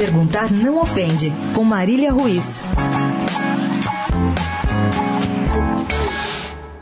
Perguntar não ofende, com Marília Ruiz.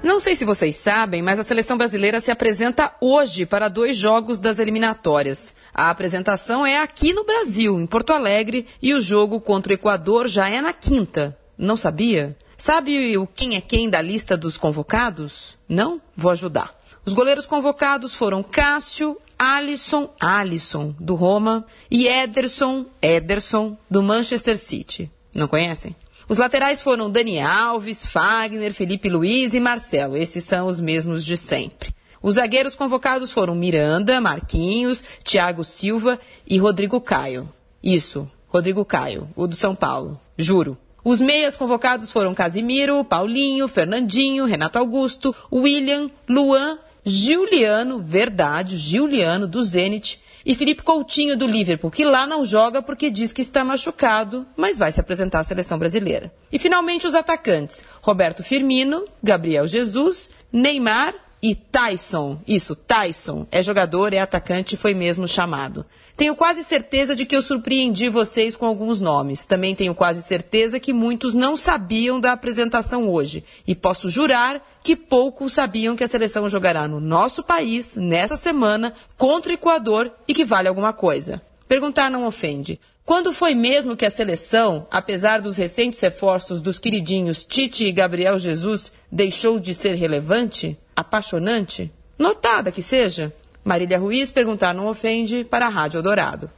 Não sei se vocês sabem, mas a seleção brasileira se apresenta hoje para dois jogos das eliminatórias. A apresentação é aqui no Brasil, em Porto Alegre, e o jogo contra o Equador já é na quinta. Não sabia? Sabe o quem é quem da lista dos convocados? Não? Vou ajudar. Os goleiros convocados foram Cássio, Alisson, Alisson, do Roma, e Ederson, Ederson, do Manchester City. Não conhecem? Os laterais foram Dani Alves, Fagner, Felipe Luiz e Marcelo. Esses são os mesmos de sempre. Os zagueiros convocados foram Miranda, Marquinhos, Thiago Silva e Rodrigo Caio. Isso, Rodrigo Caio, o do São Paulo. Juro. Os meias convocados foram Casimiro, Paulinho, Fernandinho, Renato Augusto, William, Luan, Giuliano, verdade, Giuliano do Zenit e Felipe Coutinho do Liverpool, que lá não joga porque diz que está machucado, mas vai se apresentar à seleção brasileira. E finalmente os atacantes: Roberto Firmino, Gabriel Jesus, Neymar e Tyson. Isso, Tyson. É jogador, é atacante, foi mesmo chamado. Tenho quase certeza de que eu surpreendi vocês com alguns nomes. Também tenho quase certeza que muitos não sabiam da apresentação hoje. E posso jurar que poucos sabiam que a seleção jogará no nosso país, nessa semana, contra o Equador e que vale alguma coisa. Perguntar não ofende. Quando foi mesmo que a seleção, apesar dos recentes esforços dos queridinhos Tite e Gabriel Jesus, deixou de ser relevante? Apaixonante? Notada que seja? Marília Ruiz perguntar não ofende para a Rádio Dourado.